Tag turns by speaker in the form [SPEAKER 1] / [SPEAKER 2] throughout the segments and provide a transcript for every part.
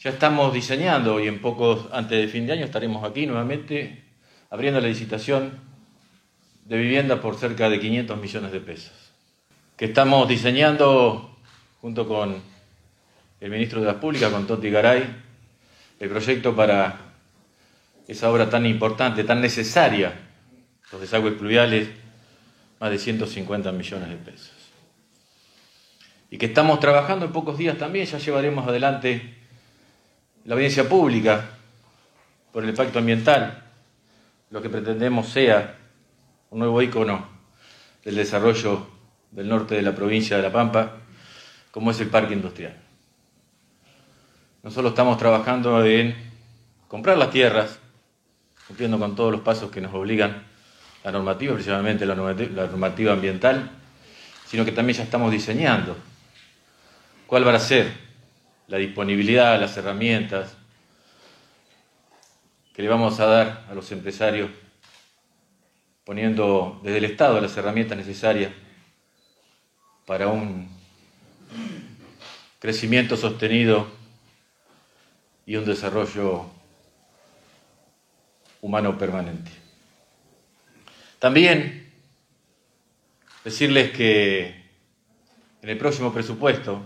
[SPEAKER 1] Ya estamos diseñando y en pocos, antes de fin de año, estaremos aquí nuevamente abriendo la licitación de vivienda por cerca de 500 millones de pesos. Que estamos diseñando junto con el ministro de las Públicas, con Toti Garay, el proyecto para esa obra tan importante, tan necesaria, los desagües pluviales, más de 150 millones de pesos. Y que estamos trabajando en pocos días también, ya llevaremos adelante la audiencia pública por el impacto ambiental, lo que pretendemos sea un nuevo ícono del desarrollo del norte de la provincia de La Pampa, como es el parque industrial. Nosotros estamos trabajando en comprar las tierras, cumpliendo con todos los pasos que nos obligan la normativa, principalmente la normativa ambiental, sino que también ya estamos diseñando cuál va a ser la disponibilidad, las herramientas que le vamos a dar a los empresarios, poniendo desde el Estado las herramientas necesarias para un crecimiento sostenido y un desarrollo humano permanente. También decirles que en el próximo presupuesto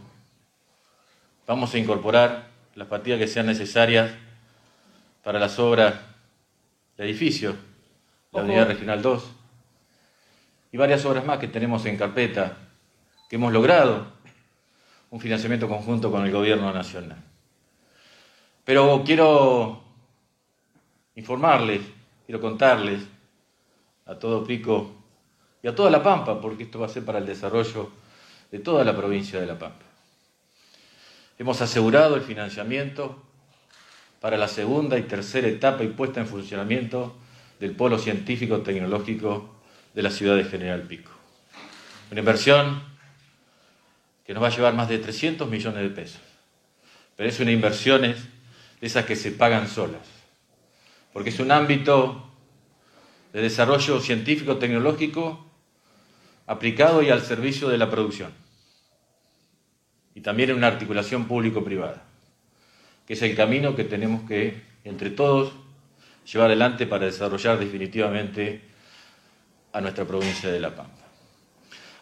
[SPEAKER 1] Vamos a incorporar las partidas que sean necesarias para las obras de edificio, la unidad regional 2, y varias obras más que tenemos en carpeta, que hemos logrado un financiamiento conjunto con el gobierno nacional. Pero quiero informarles, quiero contarles a todo Pico y a toda La Pampa, porque esto va a ser para el desarrollo de toda la provincia de La Pampa. Hemos asegurado el financiamiento para la segunda y tercera etapa y puesta en funcionamiento del Polo Científico Tecnológico de la ciudad de General Pico. Una inversión que nos va a llevar más de 300 millones de pesos. Pero es una inversión de esas que se pagan solas. Porque es un ámbito de desarrollo científico tecnológico aplicado y al servicio de la producción y también en una articulación público-privada, que es el camino que tenemos que, entre todos, llevar adelante para desarrollar definitivamente a nuestra provincia de La Pampa.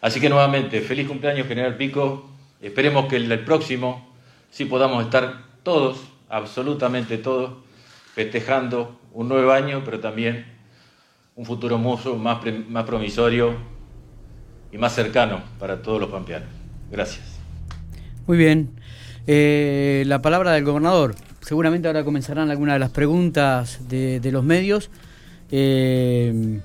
[SPEAKER 1] Así que nuevamente, feliz cumpleaños General Pico, esperemos que el próximo sí podamos estar todos, absolutamente todos, festejando un nuevo año, pero también un futuro mucho más, más promisorio y más cercano para todos los pampeanos. Gracias.
[SPEAKER 2] Muy bien. Eh, la palabra del gobernador. Seguramente ahora comenzarán algunas de las preguntas de, los medios. Eh,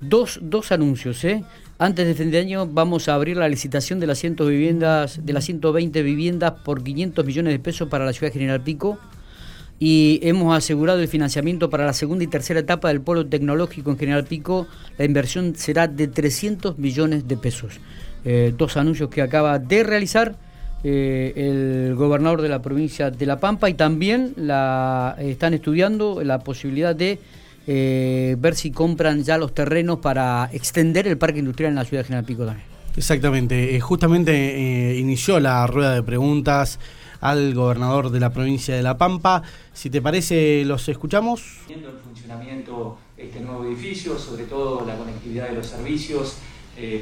[SPEAKER 2] dos, dos anuncios. ¿eh? Antes de fin de año vamos a abrir la licitación de las, 100 viviendas, de las 120 viviendas por 500 millones de pesos para la ciudad General Pico y hemos asegurado el financiamiento para la segunda y tercera etapa del polo tecnológico en General Pico. La inversión será de 300 millones de pesos. dos anuncios que acaba de realizar eh, el gobernador de la provincia de La Pampa y también la, están estudiando la posibilidad de eh, ver si compran ya los terrenos para extender el parque industrial en la ciudad de General Pico también.
[SPEAKER 3] Exactamente, eh, justamente inició la rueda de preguntas al gobernador de la provincia de La Pampa. Si te parece, los escuchamos.
[SPEAKER 4] El funcionamiento este nuevo edificio, sobre todo la conectividad de los servicios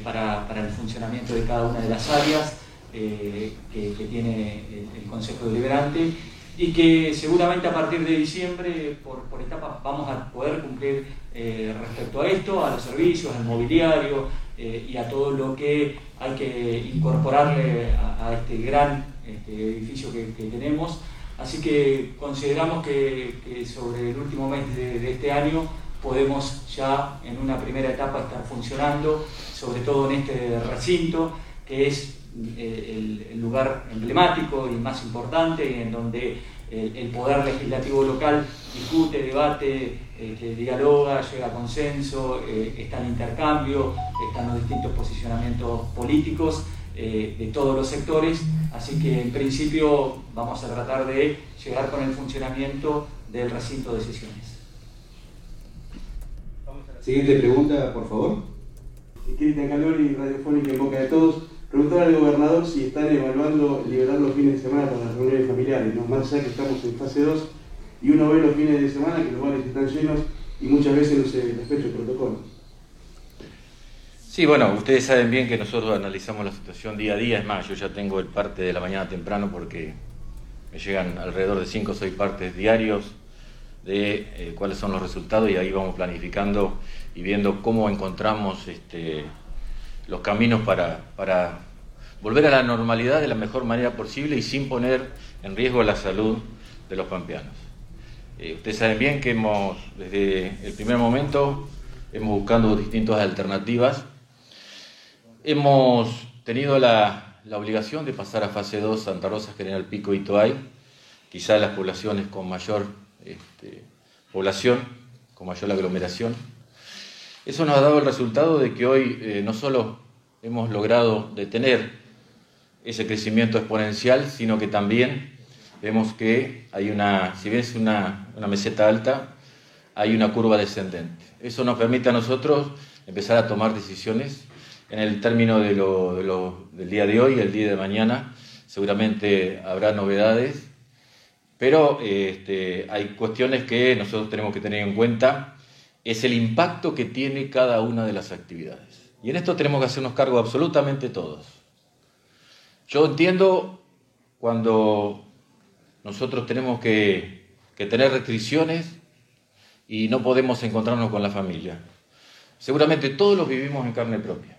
[SPEAKER 4] para, para el funcionamiento de cada una de las áreas. Eh, que, tiene el, Consejo Deliberante y que seguramente a partir de diciembre, por, por etapas, vamos a poder cumplir eh, respecto a esto, a los servicios, al mobiliario eh, y a todo lo que hay que incorporarle a, este gran este, edificio que, tenemos. Así que consideramos que, sobre el último mes de este año podemos ya en una primera etapa estar funcionando, sobre todo en este recinto, que es eh, el, lugar emblemático y más importante en donde el, poder legislativo local discute, debate, este, dialoga, llega a consenso, eh, está en intercambio, están los distintos posicionamientos políticos eh, de todos los sectores, así que en principio vamos a tratar de llegar con el funcionamiento del recinto de sesiones.
[SPEAKER 5] Siguiente pregunta, por favor. Cristian Calori, Radiofónica en Boca de Todos. Preguntar al gobernador si están evaluando liberar los fines de semana para las reuniones familiares, ¿no? más allá que estamos en fase 2 y uno ve los fines de semana que los bares están llenos y muchas veces no se respeta el protocolo.
[SPEAKER 1] Sí, bueno, ustedes saben bien que nosotros analizamos la situación día a día, es más, yo ya tengo el parte de la mañana temprano porque me llegan alrededor de 5 o 6 partes diarios de eh, cuáles son los resultados y ahí vamos planificando y viendo cómo encontramos este, los caminos para, para volver a la normalidad de la mejor manera posible y sin poner en riesgo la salud de los pampeanos. Eh, ustedes saben bien que hemos, desde el primer momento, hemos buscado distintas alternativas. Hemos tenido la, la, obligación de pasar a fase 2 Santa Rosa, General Pico y Toay, quizás las poblaciones con mayor este, población, con mayor aglomeración. Eso nos ha dado el resultado de que hoy eh, no solo hemos logrado detener ese crecimiento exponencial, sino que también vemos que hay una, si bien es una, una meseta alta, hay una curva descendente. Eso nos permite a nosotros empezar a tomar decisiones en el término del día de hoy, el día de mañana. Seguramente habrá novedades, pero este, hay cuestiones que nosotros tenemos que tener en cuenta es el impacto que tiene cada una de las actividades. Y en esto tenemos que hacernos cargo absolutamente todos. Yo entiendo cuando nosotros tenemos que, que tener restricciones y no podemos encontrarnos con la familia. Seguramente todos los vivimos en carne propia.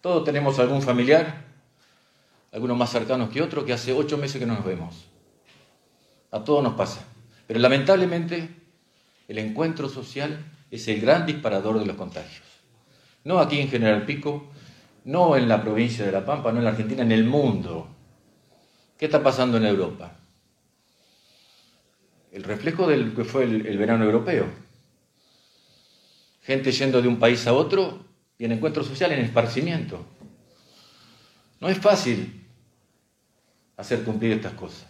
[SPEAKER 1] Todos tenemos algún familiar, algunos más cercanos que otros, que hace ocho meses que no nos vemos. A todos nos pasa. Pero lamentablemente el encuentro social es el gran disparador de los contagios. No aquí en General Pico, no en la provincia de La Pampa, no en la Argentina, en el mundo. ¿Qué está pasando en Europa? El reflejo del que fue el, verano europeo. Gente yendo de un país a otro y en encuentro social, en esparcimiento. No es fácil hacer cumplir estas cosas.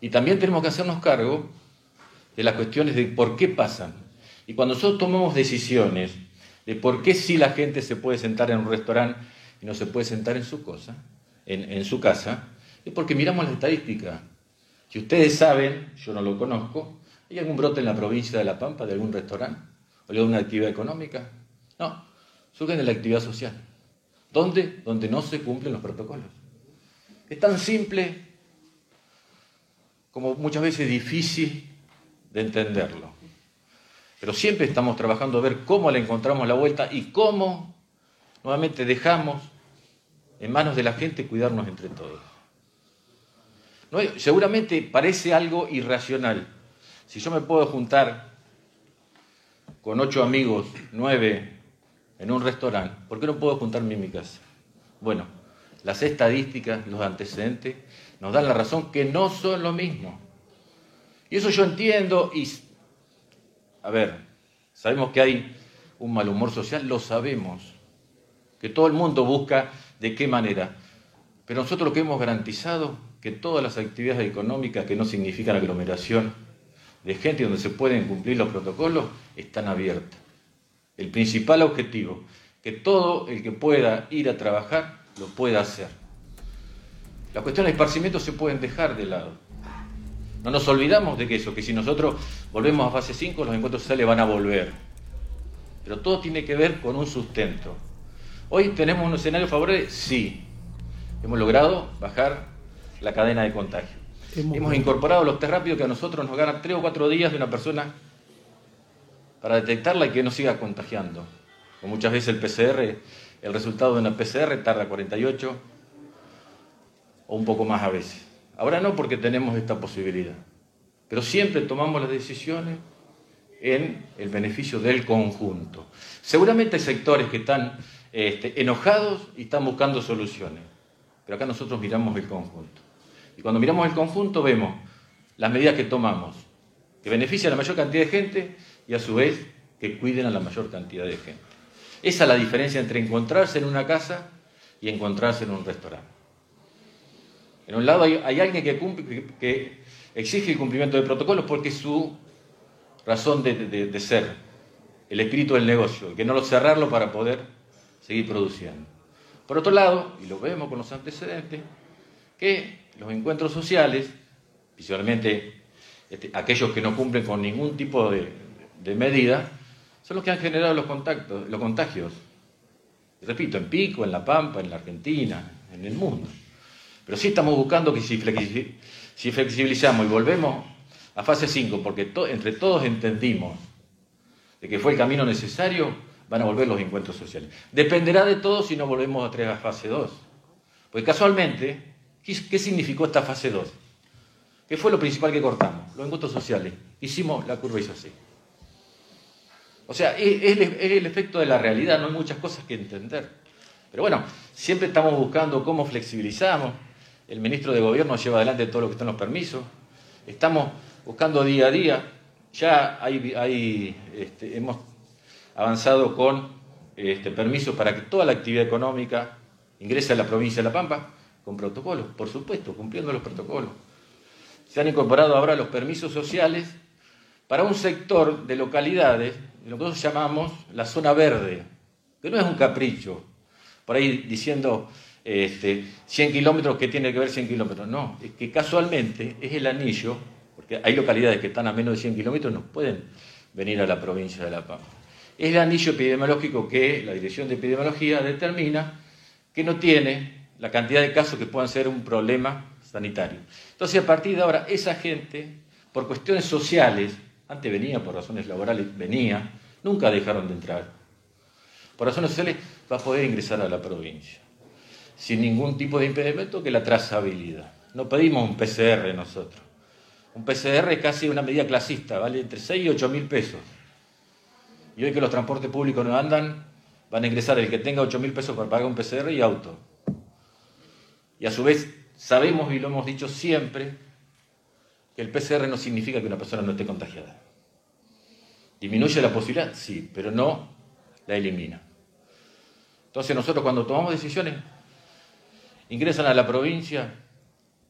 [SPEAKER 1] Y también tenemos que hacernos cargo de las cuestiones de por qué pasan. Y cuando nosotros tomamos decisiones de por qué sí la gente se puede sentar en un restaurante y no se puede sentar en su, cosa, en, su casa, es porque miramos las estadísticas. Si ustedes saben, yo no lo conozco, ¿hay algún brote en la provincia de La Pampa de algún restaurante? ¿O de alguna actividad económica? No, surgen de la actividad social. ¿Dónde? Donde no se cumplen los protocolos. Es tan simple como muchas veces difícil de entenderlo. Pero siempre estamos trabajando a ver cómo le encontramos la vuelta y cómo nuevamente dejamos en manos de la gente cuidarnos entre todos. Seguramente parece algo irracional. Si yo me puedo juntar con ocho amigos, nueve, en un restaurante, ¿por qué no puedo juntarme en mi casa? Bueno, las estadísticas, los antecedentes, nos dan la razón que no son lo mismo. Y eso yo entiendo y a ver, sabemos que hay un mal humor social, lo sabemos, que todo el mundo busca de qué manera, pero nosotros lo que hemos garantizado, que todas las actividades económicas que no significan aglomeración de gente donde se pueden cumplir los protocolos, están abiertas. El principal objetivo, que todo el que pueda ir a trabajar lo pueda hacer. Las cuestiones de esparcimiento se pueden dejar de lado. No nos olvidamos de que eso, que si nosotros volvemos a fase 5, los encuentros sociales van a volver. Pero todo tiene que ver con un sustento. Hoy tenemos un escenario favorable, sí. Hemos logrado bajar la cadena de contagio. Hemos, incorporado los test rápidos que a nosotros nos ganan tres o cuatro días de una persona para detectarla y que no siga contagiando. O muchas veces el PCR, el resultado de una PCR tarda 48 o un poco más a veces. Ahora no porque tenemos esta posibilidad, pero siempre tomamos las decisiones en el beneficio del conjunto. Seguramente hay sectores que están este, enojados y están buscando soluciones, pero acá nosotros miramos el conjunto. Y cuando miramos el conjunto vemos las medidas que tomamos, que benefician a la mayor cantidad de gente y a su vez que cuiden a la mayor cantidad de gente. Esa es la diferencia entre encontrarse en una casa y encontrarse en un restaurante. En un lado hay, alguien que, exige el cumplimiento del protocolo porque es su razón de, ser, el espíritu del negocio, que no lo cerrarlo para poder seguir produciendo. Por otro lado, y lo vemos con los antecedentes, que los encuentros sociales, principalmente este, aquellos que no cumplen con ningún tipo de, de medida, son los que han generado los, contactos, los contagios. repito, en Pico, en La Pampa, en la Argentina, en el mundo. Pero sí estamos buscando que si, flexibilizamos y volvemos a fase 5, porque entre todos entendimos de que fue el camino necesario, van a volver los encuentros sociales. Dependerá de todos si no volvemos a, a fase 2. Porque casualmente, ¿qué significó esta fase 2? ¿Qué fue lo principal que cortamos? Los encuentros sociales. Hicimos la curva hizo así. O sea, es, el efecto de la realidad, no hay muchas cosas que entender. Pero bueno, siempre estamos buscando cómo flexibilizamos. El ministro de Gobierno lleva adelante todo lo que están los permisos. Estamos buscando día a día. Ya hay, este, hemos avanzado con este, permisos para que toda la actividad económica ingrese a la provincia de La Pampa con protocolos, por supuesto, cumpliendo los protocolos. Se han incorporado ahora los permisos sociales para un sector de localidades, lo que nosotros llamamos la zona verde, que no es un capricho, por ahí diciendo este, 100 kilómetros, ¿qué tiene que ver 100 kilómetros? No, es que casualmente es el anillo, porque hay localidades que están a menos de 100 kilómetros, no pueden venir a la provincia de La Pampa. Es el anillo epidemiológico que la Dirección de Epidemiología determina que no tiene la cantidad de casos que puedan ser un problema sanitario. Entonces, a partir de ahora, esa gente, por cuestiones sociales, antes venía por razones laborales, venía, nunca dejaron de entrar. Por razones sociales va a poder ingresar a la provincia, sin ningún tipo de impedimento que la trazabilidad. No pedimos un PCR nosotros. Un PCR es casi una medida clasista, vale entre 6 y 8 mil pesos. Y hoy que los transportes públicos no andan, van a ingresar el que tenga 8 mil pesos para pagar un PCR y auto. Y a su vez sabemos y lo hemos dicho siempre que el PCR no significa que una persona no esté contagiada. ¿Disminuye la posibilidad? Sí, pero no la elimina. Entonces nosotros cuando tomamos decisiones, ingresan a la provincia,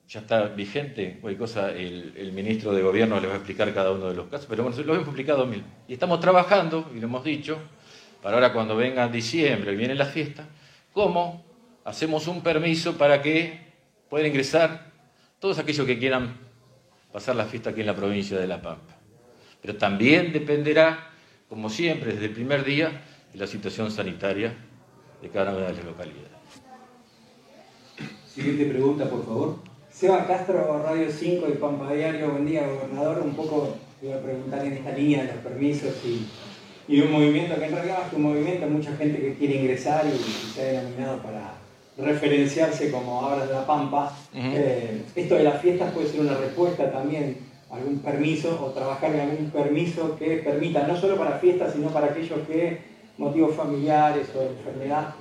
[SPEAKER 1] ya está vigente, cualquier cosa el, ministro de gobierno les va a explicar cada uno de los casos, pero bueno, lo hemos explicado mil. Y estamos trabajando, y lo hemos dicho, para ahora cuando venga diciembre y viene la fiesta, cómo hacemos un permiso para que puedan ingresar todos aquellos que quieran pasar la fiesta aquí en la provincia de La Pampa. Pero también dependerá, como siempre, desde el primer día, de la situación sanitaria de cada una de las localidades.
[SPEAKER 6] Siguiente pregunta, por favor. Seba Castro, Radio 5 y Pampa Diario. Buen día, gobernador. Un poco iba a preguntar en esta línea de los permisos y, y un movimiento que en realidad es un movimiento, mucha gente que quiere ingresar y, se ha denominado para referenciarse como ahora de la Pampa. Eh, esto de las fiestas puede ser una respuesta también algún permiso o trabajar en algún permiso que permita, no solo para fiestas, sino para aquellos que, motivos familiares o de enfermedad,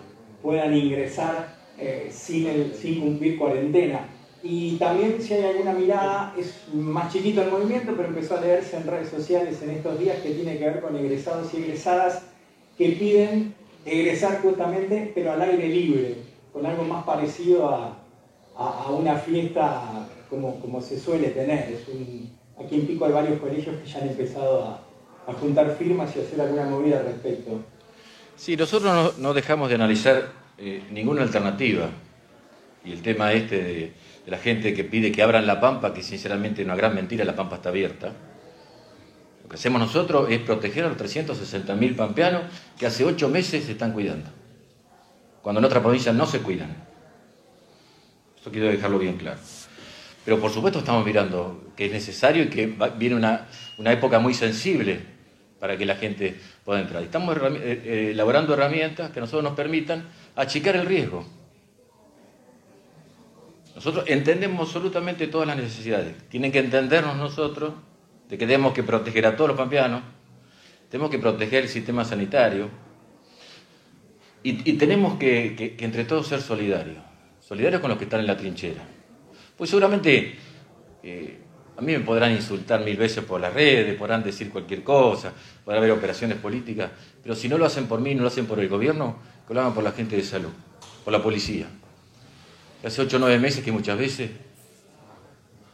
[SPEAKER 6] puedan ingresar eh, sin, cumplir cuarentena. Y también si hay alguna mirada, es más chiquito el movimiento, pero empezó a leerse en redes sociales en estos días que tiene que ver con egresados y egresadas que piden egresar justamente, pero al aire libre, con algo más parecido a, una fiesta como, se suele tener. Aquí en Pico hay varios colegios que ya han empezado a, juntar firmas y hacer alguna movida al respecto.
[SPEAKER 1] Sí, nosotros no, dejamos de analizar eh, ninguna alternativa. Y el tema este de, la gente que pide que abran la pampa, que sinceramente es una gran mentira, la pampa está abierta. Lo que hacemos nosotros es proteger a los 360.000 pampeanos que hace ocho meses se están cuidando, cuando en otras provincias no se cuidan. Esto quiero dejarlo bien claro. Pero por supuesto estamos mirando que es necesario y que viene una, época muy sensible para que la gente pueda entrar. Estamos eh, eh, elaborando herramientas que nosotros nos permitan achicar el riesgo. Nosotros entendemos absolutamente todas las necesidades. Tienen que entendernos nosotros de que tenemos que proteger a todos los pampeanos, tenemos que proteger el sistema sanitario y, tenemos que, que entre todos ser solidarios, solidarios con los que están en la trinchera. Pues seguramente eh, a mí me podrán insultar mil veces por las redes, podrán decir cualquier cosa, podrá haber operaciones políticas, pero si no lo hacen por mí, no lo hacen por el gobierno, que lo hagan por la gente de salud, por la policía. Hace ocho o nueve meses que muchas veces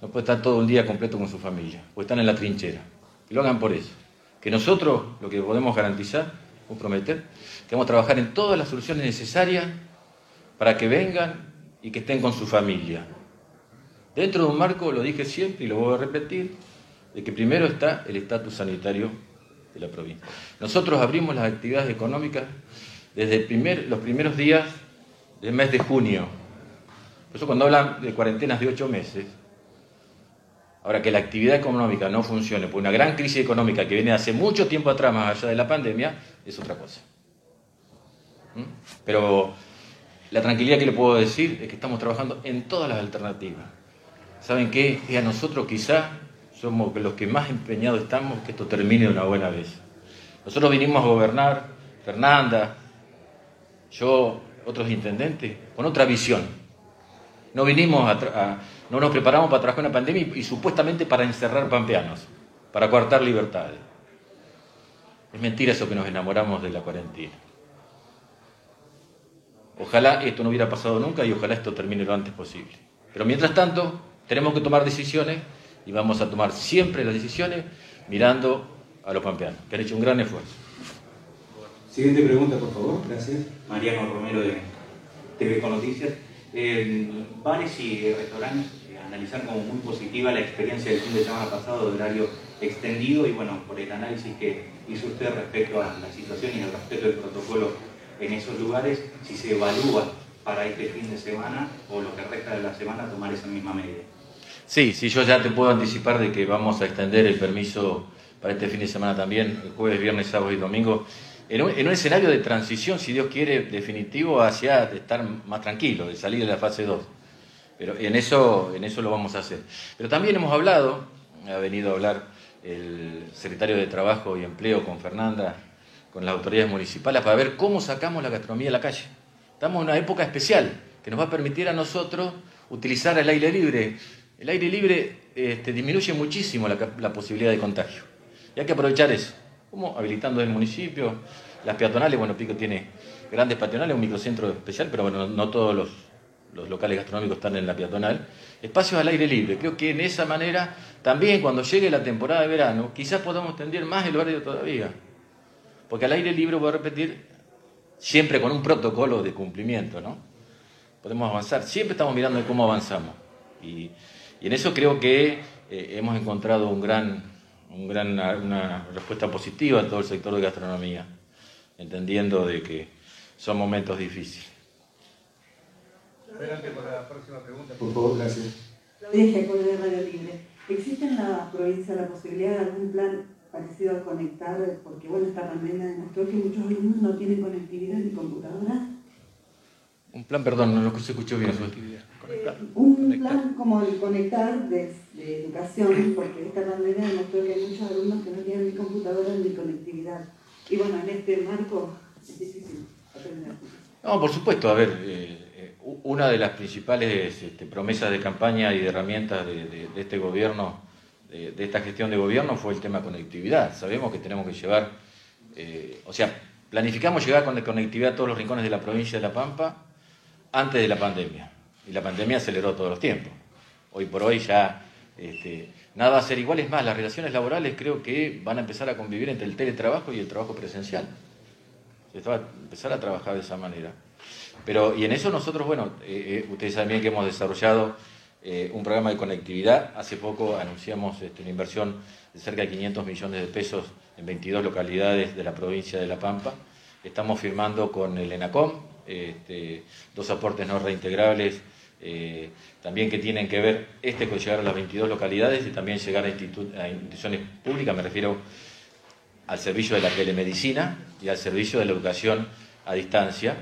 [SPEAKER 1] no puede estar todo un día completo con su familia, o están en la trinchera. Que lo hagan por eso. Que nosotros lo que podemos garantizar, comprometer, que vamos a trabajar en todas las soluciones necesarias para que vengan y que estén con su familia. Dentro de un marco, lo dije siempre y lo voy a repetir, de que primero está el estatus sanitario de la provincia. Nosotros abrimos las actividades económicas desde los primeros días del mes de junio. Por eso cuando hablan de cuarentenas de ocho meses, ahora que la actividad económica no funcione por una gran crisis económica que viene hace mucho tiempo atrás, más allá de la pandemia, es otra cosa. ¿Mm? Pero la tranquilidad que le puedo decir es que estamos trabajando en todas las alternativas. ¿Saben qué? Y a nosotros quizá somos los que más empeñados estamos que esto termine de una buena vez. Nosotros vinimos a gobernar, Fernanda, yo, otros intendentes, con otra visión. No vinimos a, no nos preparamos para trabajar una pandemia y, y, supuestamente para encerrar pampeanos, para coartar libertades. Es mentira eso que nos enamoramos de la cuarentena. Ojalá esto no hubiera pasado nunca y ojalá esto termine lo antes posible. Pero mientras tanto, tenemos que tomar decisiones y vamos a tomar siempre las decisiones mirando a los pampeanos, que han hecho un gran esfuerzo.
[SPEAKER 7] Siguiente pregunta, por favor. Gracias. Mariano Romero de TV con Noticias. bares y restaurantes eh, analizaron como muy positiva la experiencia del fin de semana pasado de horario extendido y bueno, por el análisis que hizo usted respecto a la situación y el respeto del protocolo en esos lugares, si se evalúa para este fin de semana o lo que resta de la semana tomar esa misma medida.
[SPEAKER 1] Sí, sí, yo ya te puedo anticipar de que vamos a extender el permiso para este fin de semana también, el jueves, viernes, sábado y domingo, en un, en un escenario de transición, si Dios quiere, definitivo hacia estar más tranquilo, de salir de la fase 2. Pero en eso, en eso lo vamos a hacer. Pero también hemos hablado, ha venido a hablar el secretario de Trabajo y Empleo con Fernanda, con las autoridades municipales para ver cómo sacamos la gastronomía de la calle. Estamos en una época especial que nos va a permitir a nosotros utilizar el aire libre. El aire libre este, disminuye muchísimo la, posibilidad de contagio. Y hay que aprovechar eso. Como habilitando el municipio, las peatonales, bueno, Pico tiene grandes peatonales, un microcentro especial, pero bueno, no todos los, locales gastronómicos están en la peatonal. Espacios al aire libre. Creo que en esa manera, también cuando llegue la temporada de verano, quizás podamos tender más el horario todavía. Porque al aire libre, voy a repetir, siempre con un protocolo de cumplimiento, ¿no? Podemos avanzar, siempre estamos mirando cómo avanzamos. Y, en eso creo que eh, hemos encontrado un gran, un gran, una respuesta positiva en todo el sector de gastronomía, entendiendo de que son momentos difíciles.
[SPEAKER 7] Adelante con la próxima pregunta, por favor, gracias.
[SPEAKER 8] Claudia de Radio Libre. ¿Existe en la provincia la posibilidad de algún plan parecido a conectar, porque bueno, esta pandemia demostró que muchos alumnos no tienen conectividad ni computadora.
[SPEAKER 1] Un plan, perdón, no lo se escuchó bien.
[SPEAKER 8] Eh, un plan como el conectar de, educación, porque esta pandemia demostró que hay muchos alumnos que no tienen ni computadora ni conectividad. Y bueno, en este marco es difícil aprender.
[SPEAKER 1] No, por supuesto, a ver, eh, eh, una de las principales este, promesas de campaña y de herramientas de, de este gobierno de, esta gestión de gobierno fue el tema conectividad. Sabemos que tenemos que llevar, eh, o sea, planificamos llegar con conectividad a todos los rincones de la provincia de La Pampa antes de la pandemia. Y la pandemia aceleró todos los tiempos. Hoy por hoy ya este, nada va a ser igual. Es más, las relaciones laborales creo que van a empezar a convivir entre el teletrabajo y el trabajo presencial. Se va a empezar a trabajar de esa manera. Pero, y en eso nosotros, bueno, eh, eh, ustedes saben bien que hemos desarrollado eh, un programa de conectividad. Hace poco anunciamos este, una inversión de cerca de 500 millones de pesos en 22 localidades de la provincia de La Pampa. Estamos firmando con el ENACOM este, dos aportes no reintegrables eh, también que tienen que ver este con llegar a las 22 localidades y también llegar a, instituciones públicas, me refiero al servicio de la telemedicina y al servicio de la educación a distancia.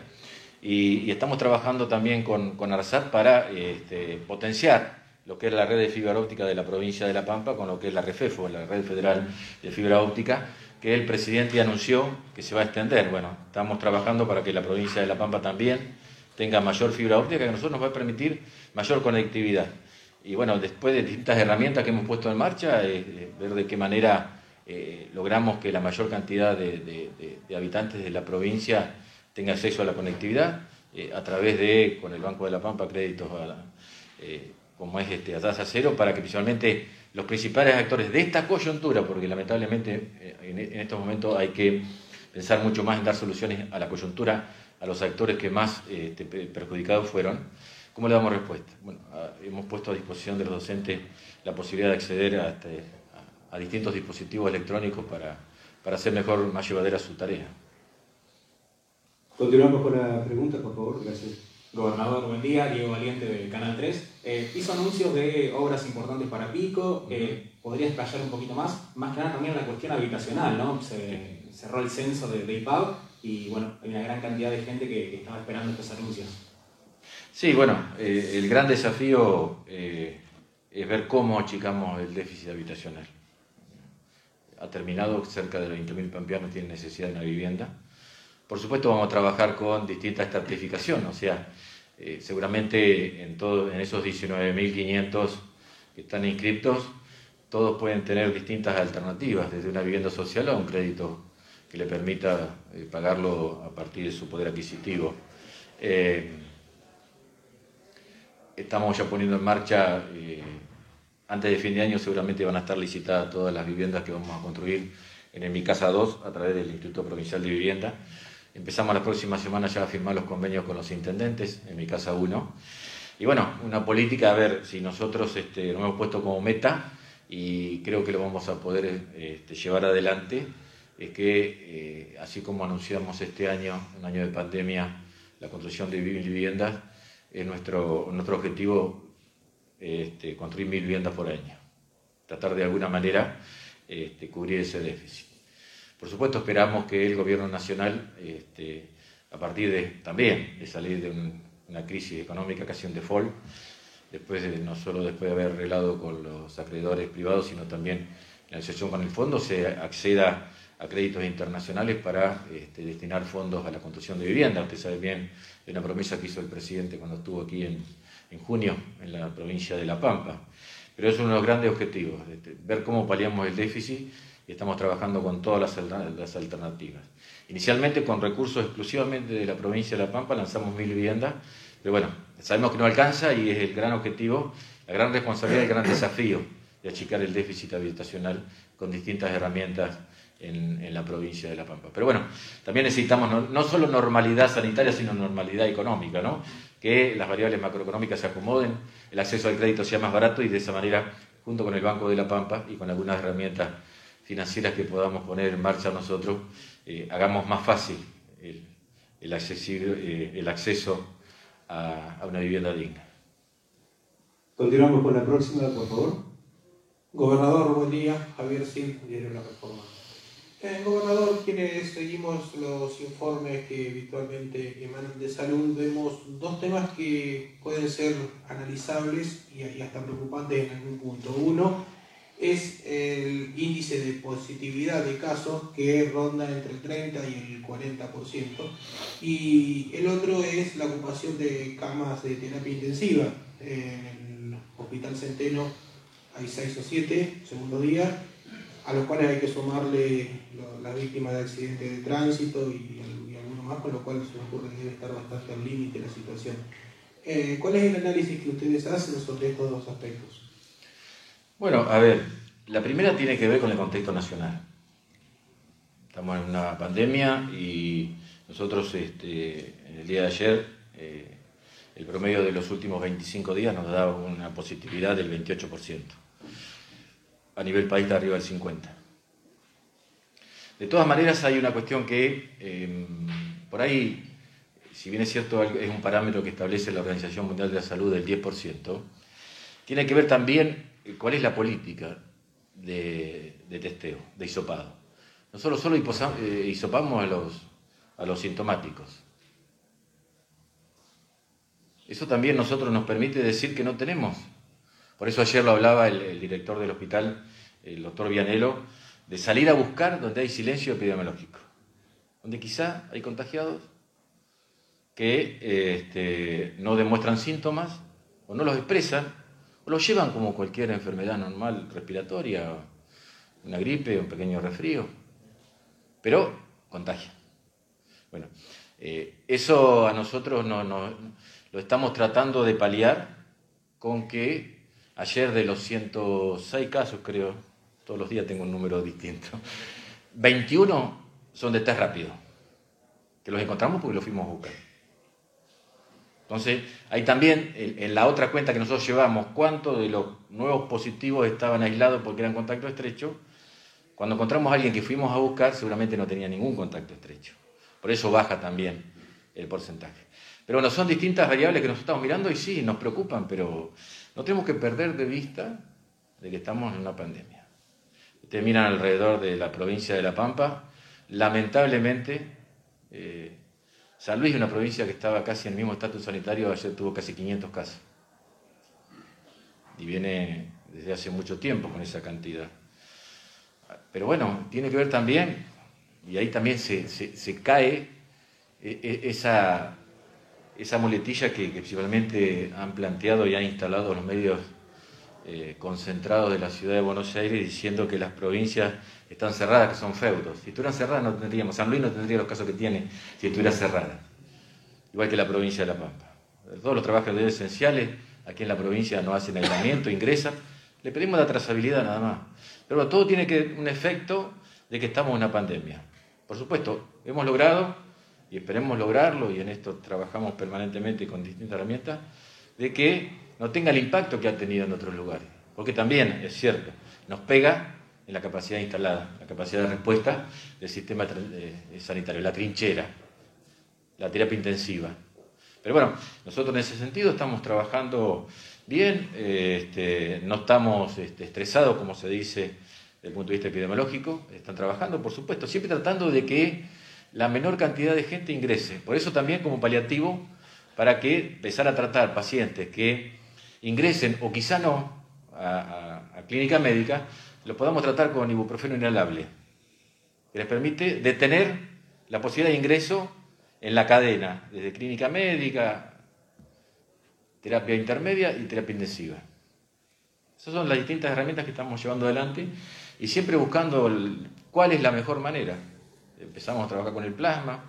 [SPEAKER 1] Y, estamos trabajando también con, con ARSAT para este, potenciar lo que es la red de fibra óptica de la provincia de La Pampa con lo que es la REFEFO, la Red Federal de Fibra Óptica, que el presidente anunció que se va a extender. Bueno, estamos trabajando para que la provincia de La Pampa también tenga mayor fibra óptica, que a nosotros nos va a permitir mayor conectividad. Y bueno, después de distintas herramientas que hemos puesto en marcha, eh, eh, ver de qué manera eh, logramos que la mayor cantidad de, habitantes de la provincia tenga acceso a la conectividad a través de, con el Banco de la Pampa, créditos como es este, a tasa cero, para que principalmente los principales actores de esta coyuntura, porque lamentablemente en, estos momentos hay que pensar mucho más en dar soluciones a la coyuntura a los actores que más este, perjudicados fueron, ¿cómo le damos respuesta? Bueno, hemos puesto a disposición de los docentes la posibilidad de acceder a, este, a distintos dispositivos electrónicos para, para hacer mejor, más llevadera su tarea.
[SPEAKER 9] Continuamos con la pregunta, por favor. Gracias.
[SPEAKER 10] Gobernador, buen día. Diego Valiente del Canal 3. Eh, hizo anuncios de obras importantes para Pico. Eh, ¿Podría explayar un poquito más? Más que nada también la cuestión habitacional, ¿no? Se cerró el censo de, de IPAB y bueno, hay una gran cantidad de gente que, estaba esperando estos anuncios.
[SPEAKER 1] Sí, bueno, eh, el gran desafío eh, es ver cómo achicamos el déficit habitacional. Ha terminado, cerca de 20.000 pampeanos tienen necesidad de una vivienda. Por supuesto vamos a trabajar con distinta estratificación, o sea, eh, seguramente en, todo, en esos 19.500 que están inscriptos, todos pueden tener distintas alternativas, desde una vivienda social a un crédito que le permita eh, pagarlo a partir de su poder adquisitivo. Eh, estamos ya poniendo en marcha, eh, antes de fin de año seguramente van a estar licitadas todas las viviendas que vamos a construir en Mi Casa 2 a través del Instituto Provincial de Vivienda. Empezamos la próxima semana ya a firmar los convenios con los intendentes en Mi Casa 1. Y bueno, una política, a ver si nosotros este, hemos puesto como meta y creo que lo vamos a poder este, llevar adelante es que, eh, así como anunciamos este año, un año de pandemia, la construcción de viviendas, es nuestro, nuestro objetivo este, construir mil viviendas por año. Tratar de alguna manera este, cubrir ese déficit. Por supuesto, esperamos que el Gobierno Nacional, este, a partir de también de salir de una crisis económica, casi un default, después no solo después de haber arreglado con los acreedores privados, sino también en asociación con el fondo, se acceda a créditos internacionales para este, destinar fondos a la construcción de vivienda. Usted sabe bien de una promesa que hizo el presidente cuando estuvo aquí en, junio en la provincia de La Pampa. Pero es uno de los grandes objetivos, este, ver cómo paliamos el déficit y estamos trabajando con todas las, las, alternativas. Inicialmente con recursos exclusivamente de la provincia de La Pampa lanzamos mil viviendas, pero bueno, sabemos que no alcanza y es el gran objetivo, la gran responsabilidad el gran desafío de achicar el déficit habitacional con distintas herramientas en, la provincia de La Pampa. Pero bueno, también necesitamos no, solo normalidad sanitaria, sino normalidad económica, ¿no? que las variables macroeconómicas se acomoden, el acceso al crédito sea más barato y de esa manera, junto con el Banco de La Pampa y con algunas herramientas financieras que podamos poner en marcha nosotros, eh, hagamos más fácil el, eh, acceso a, a, una vivienda digna.
[SPEAKER 9] Continuamos con la próxima, por favor.
[SPEAKER 11] Gobernador, buen día. Javier Sil, Diario La Reforma. Eh, gobernador, quienes seguimos los informes que habitualmente emanan de salud, vemos dos temas que pueden ser analizables y, hasta preocupantes en algún punto. Uno es el índice de positividad de casos que ronda entre el 30 y el 40%. Y el otro es la ocupación de camas de terapia intensiva. En el Hospital Centeno hay 6 o 7, segundo día, a los cuales hay que sumarle las víctimas de accidentes de tránsito y, algunos más, con lo cual se me ocurre que debe estar bastante al límite la situación. Eh, ¿Cuál es el análisis que ustedes hacen sobre estos dos aspectos?
[SPEAKER 1] Bueno, a ver, la primera tiene que ver con el contexto nacional. Estamos en una pandemia y nosotros este, en el día de ayer eh, el promedio de los últimos 25 días nos da una positividad del 28% a nivel país está arriba del 50%. De todas maneras, hay una cuestión que, em, por ahí, si bien es cierto, es un parámetro que establece la Organización Mundial de la Salud del 10%, tiene que ver también eh, cuál es la política de, testeo, de hisopado. Nosotros solo eh, hisopamos a los, a los sintomáticos. Eso también nosotros nos permite decir que no tenemos por eso ayer lo hablaba el, director del hospital, el doctor Vianelo, de salir a buscar donde hay silencio epidemiológico, donde quizá hay contagiados que este, no demuestran síntomas o no los expresan o los llevan como cualquier enfermedad normal respiratoria, una gripe, un pequeño resfrío, pero contagia. Bueno, eh, eso a nosotros no, lo estamos tratando de paliar con que Ayer de los 106 casos, creo, todos los días tengo un número distinto, 21 son de test rápido. que los encontramos porque los fuimos a buscar. Entonces, ahí también, en la otra cuenta que nosotros llevamos, cuántos de los nuevos positivos estaban aislados porque eran contacto estrecho, cuando encontramos a alguien que fuimos a buscar, seguramente no tenía ningún contacto estrecho. Por eso baja también el porcentaje. Pero bueno, son distintas variables que nos estamos mirando y sí, nos preocupan, pero no tenemos que perder de vista de que estamos en una pandemia. Ustedes miran alrededor de la provincia de La Pampa, lamentablemente, eh, San Luis es una provincia que estaba casi en el mismo estatus sanitario, ayer tuvo casi 500 casos. Y viene desde hace mucho tiempo con esa cantidad. Pero bueno, tiene que ver también, y ahí también se, cae e, e, esa, esa muletilla que, principalmente han planteado y han instalado los medios eh, concentrados de la ciudad de Buenos Aires diciendo que las provincias están cerradas, que son feudos. Si estuvieran cerradas no tendríamos, San Luis no tendría los casos que tiene si estuviera cerrada, igual que la provincia de La Pampa. Todos los trabajadores esenciales aquí en la provincia no hacen aislamiento, ingresan, le pedimos la trazabilidad nada más. Pero todo tiene que un efecto de que estamos en una pandemia. Por supuesto, hemos logrado, y esperemos lograrlo, y en esto trabajamos permanentemente con distintas herramientas, de que no tenga el impacto que ha tenido en otros lugares. Porque también, es cierto, nos pega en la capacidad instalada, la capacidad de respuesta del sistema eh, sanitario, la trinchera, la terapia intensiva. Pero bueno, nosotros en ese sentido estamos trabajando bien, eh, este, no estamos este, estresados, como se dice desde el punto de vista epidemiológico, están trabajando, por supuesto, siempre tratando de que la menor cantidad de gente ingrese. Por eso también como paliativo, para que empezar a tratar pacientes que ingresen o quizá no a, clínica médica, lo podamos tratar con ibuprofeno inhalable, que les permite detener la posibilidad de ingreso en la cadena, desde clínica médica, terapia intermedia y terapia intensiva. Esas son las distintas herramientas que estamos llevando adelante y siempre buscando cuál es la mejor manera. Empezamos a trabajar con el plasma,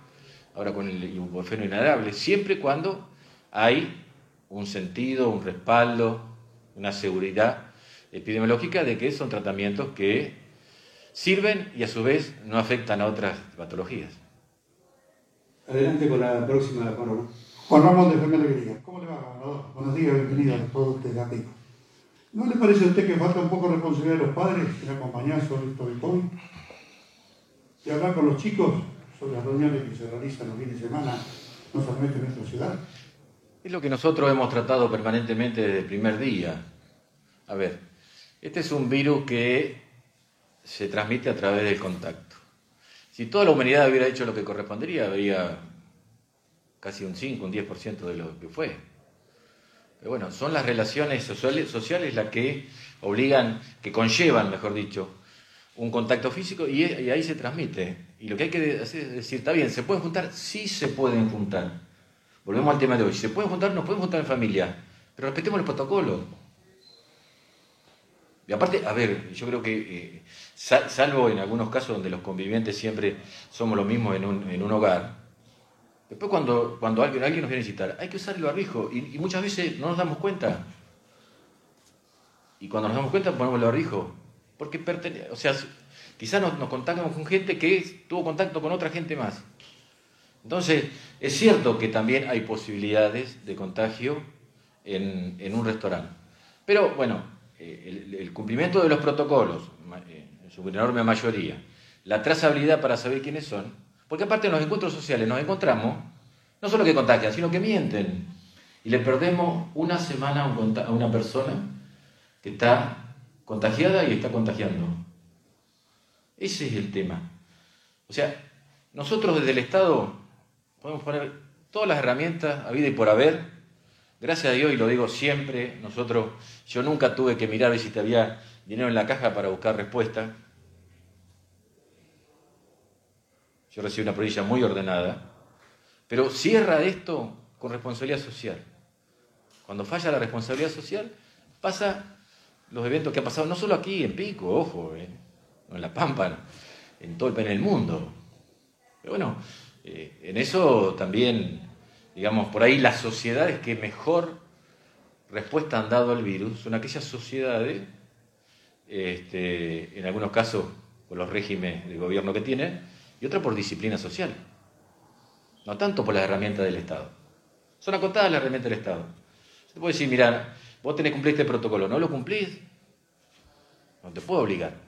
[SPEAKER 1] ahora con el ibuprofeno inhalable, siempre cuando hay un sentido, un respaldo, una seguridad epidemiológica de que son tratamientos que sirven y a su vez no afectan a otras patologías.
[SPEAKER 9] Adelante con la próxima, Juan
[SPEAKER 12] Juan Ramón de Enfermera Alegría. ¿Cómo le va, gobernador? Buenos días, bienvenido a todos ustedes. ¿No le parece a usted que falta un poco responsabilidad de los padres en acompañar sobre esto del COVID? Y hablar con los chicos sobre las reuniones que se realizan los fines de semana, no solamente en nuestra ciudad.
[SPEAKER 1] Es lo que nosotros hemos tratado permanentemente desde el primer día. A ver, este es un virus que se transmite a través del contacto. Si toda la humanidad hubiera hecho lo que correspondería, habría casi un 5, un 10% de lo que fue. Pero bueno, son las relaciones sociales, las que obligan, que conllevan, mejor dicho, un contacto físico y, y, ahí se transmite. Y lo que hay que hacer es decir, está bien, ¿se pueden juntar? Sí se pueden juntar. Volvemos al tema de hoy. Se pueden juntar, nos podemos juntar en familia, pero respetemos el protocolo. Y aparte, a ver, yo creo que, eh, salvo en algunos casos donde los convivientes siempre somos los mismos en un, hogar, después cuando, cuando alguien, alguien nos viene a visitar, hay que usar el barbijo y, muchas veces no nos damos cuenta. Y cuando nos damos cuenta ponemos el barbijo. Porque o sea, quizás nos, nos contactamos con gente que tuvo contacto con otra gente más. Entonces, es cierto que también hay posibilidades de contagio en, un restaurante. Pero bueno, eh, el, cumplimiento de los protocolos, eh, en su enorme mayoría, la trazabilidad para saber quiénes son, porque aparte en los encuentros sociales nos encontramos, no solo que contagian, sino que mienten. Y le perdemos una semana a una persona que está contagiada y está contagiando. Ese es el tema. O sea, nosotros desde el Estado podemos poner todas las herramientas a y por haber. Gracias a Dios, y lo digo siempre, nosotros, yo nunca tuve que mirar si te había dinero en la caja para buscar respuesta. Yo recibí una provincia muy ordenada, pero cierra esto con responsabilidad social. Cuando falla la responsabilidad social, pasa los eventos que han pasado, no solo aquí en Pico, ojo, eh, en La Pampa, en todo en el mundo. Pero bueno, eh, en eso también, digamos, por ahí las sociedades que mejor respuesta han dado al virus son aquellas sociedades, este, en algunos casos por los regímenes de gobierno que tienen, y otra por disciplina social. no tanto por las herramientas del Estado. Son acotadas las herramientas del Estado. Se puede decir, mirar, vos tenés que cumplir este protocolo, no lo cumplís, no te puedo obligar.